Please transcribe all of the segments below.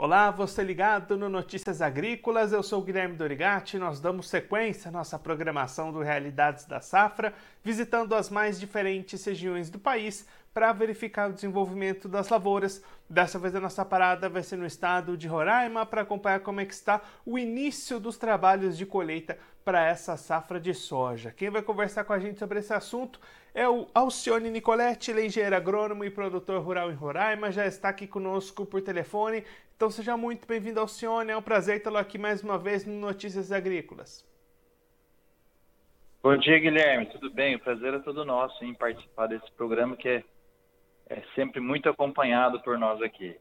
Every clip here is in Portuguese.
Olá, você ligado no Notícias Agrícolas, eu sou Guilherme Dorigati. E nós damos sequência à nossa programação do Realidades da Safra, visitando as mais diferentes regiões do país para verificar o desenvolvimento das lavouras. Dessa vez a nossa parada vai ser no estado de Roraima para acompanhar como é que está o início dos trabalhos de colheita para essa safra de soja. Quem vai conversar com a gente sobre esse assunto é o Alcione Nicoletti, ele engenheiro agrônomo e produtor rural em Roraima, já está aqui conosco por telefone. Então seja muito bem-vindo, Alcione, é um prazer tê-lo aqui mais uma vez no Notícias Agrícolas. Bom dia, Guilherme, tudo bem? O prazer é todo nosso em participar desse programa que é, é sempre muito acompanhado por nós aqui.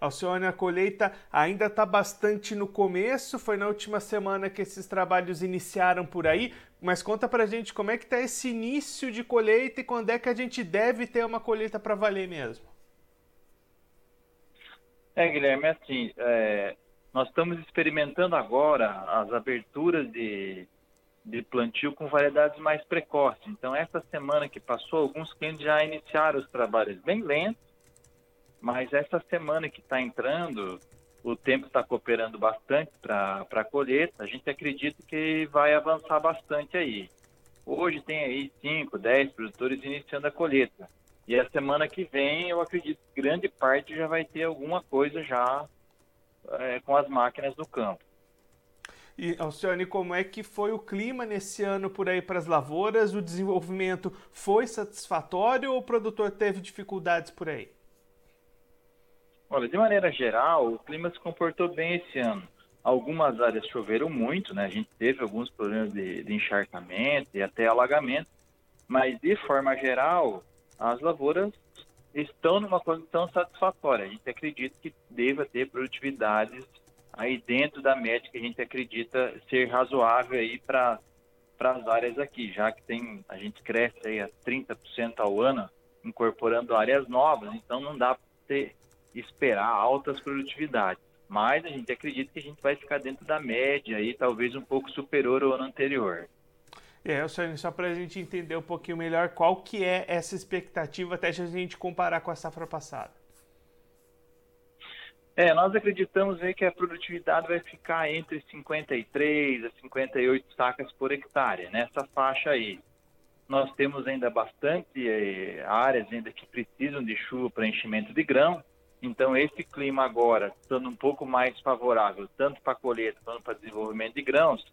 Alcione, a colheita ainda está bastante no começo, foi na última semana que esses trabalhos iniciaram por aí, mas conta pra gente como é que está esse início de colheita e quando é que a gente deve ter uma colheita para valer mesmo. É, Guilherme, é assim, é, nós estamos experimentando agora as aberturas de, de plantio com variedades mais precoces. Então, essa semana que passou, alguns clientes já iniciaram os trabalhos bem lentos, mas essa semana que está entrando, o tempo está cooperando bastante para a colheita. A gente acredita que vai avançar bastante aí. Hoje tem aí 5, 10 produtores iniciando a colheita. E a semana que vem, eu acredito que grande parte já vai ter alguma coisa já é, com as máquinas no campo. E, Alcione, como é que foi o clima nesse ano por aí para as lavouras? O desenvolvimento foi satisfatório ou o produtor teve dificuldades por aí? Olha, de maneira geral, o clima se comportou bem esse ano. Algumas áreas choveram muito, né? A gente teve alguns problemas de, de encharcamento e até alagamento, mas de forma geral, as lavouras estão numa condição satisfatória. A gente acredita que deva ter produtividades aí dentro da média que a gente acredita ser razoável aí para as áreas aqui, já que tem a gente cresce aí a 30% ao ano, incorporando áreas novas, então não dá para esperar altas produtividades. Mas a gente acredita que a gente vai ficar dentro da média e talvez um pouco superior ao ano anterior. É, Sônia, só para a gente entender um pouquinho melhor qual que é essa expectativa até a gente comparar com a safra passada. É, nós acreditamos aí que a produtividade vai ficar entre 53 a 58 sacas por hectare, nessa faixa aí. Nós temos ainda bastante é, áreas ainda que precisam de chuva para enchimento de grão, então, esse clima agora, estando um pouco mais favorável, tanto para colheita quanto para desenvolvimento de grãos,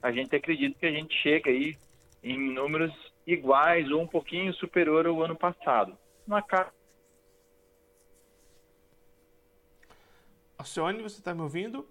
a gente acredita que a gente chega aí em números iguais ou um pouquinho superior ao ano passado. Na casa. Alcione, você está me ouvindo?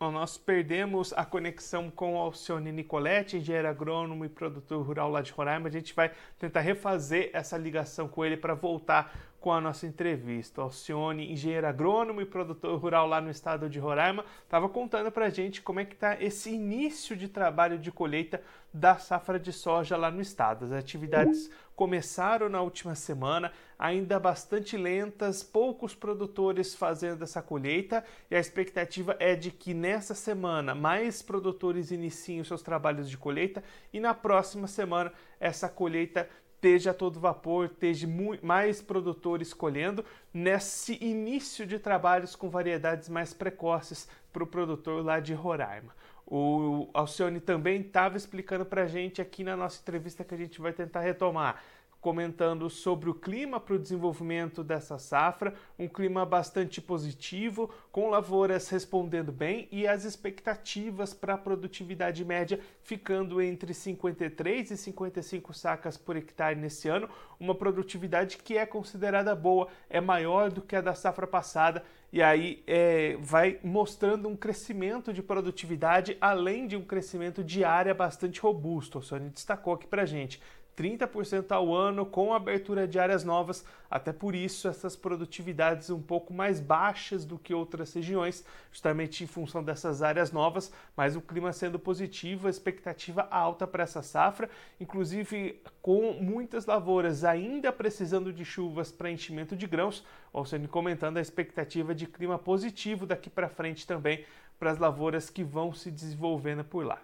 nós perdemos a conexão com Alcione Nicoletti, engenheiro agrônomo e produtor rural lá de Roraima. A gente vai tentar refazer essa ligação com ele para voltar com a nossa entrevista. Alcione, engenheiro agrônomo e produtor rural lá no estado de Roraima, estava contando para a gente como é que está esse início de trabalho de colheita da safra de soja lá no estado. As atividades começaram na última semana, ainda bastante lentas, poucos produtores fazendo essa colheita e a expectativa é de que nessa semana mais produtores iniciem os seus trabalhos de colheita e na próxima semana essa colheita esteja a todo vapor, esteja mais produtores colhendo nesse início de trabalhos com variedades mais precoces para o produtor lá de Roraima. O Alcione também estava explicando para a gente aqui na nossa entrevista que a gente vai tentar retomar comentando sobre o clima para o desenvolvimento dessa safra, um clima bastante positivo, com lavouras respondendo bem e as expectativas para a produtividade média ficando entre 53 e 55 sacas por hectare nesse ano, uma produtividade que é considerada boa, é maior do que a da safra passada e aí é, vai mostrando um crescimento de produtividade além de um crescimento de área bastante robusto. O Sony destacou aqui para gente. 30% ao ano com abertura de áreas novas, até por isso essas produtividades um pouco mais baixas do que outras regiões, justamente em função dessas áreas novas, mas o clima sendo positivo, a expectativa alta para essa safra, inclusive com muitas lavouras ainda precisando de chuvas para enchimento de grãos, ou seja, comentando a expectativa de clima positivo daqui para frente também para as lavouras que vão se desenvolvendo por lá.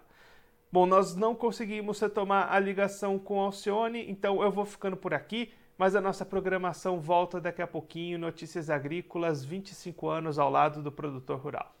Bom, nós não conseguimos retomar a ligação com Alcione, então eu vou ficando por aqui, mas a nossa programação volta daqui a pouquinho. Notícias Agrícolas, 25 anos ao lado do produtor rural.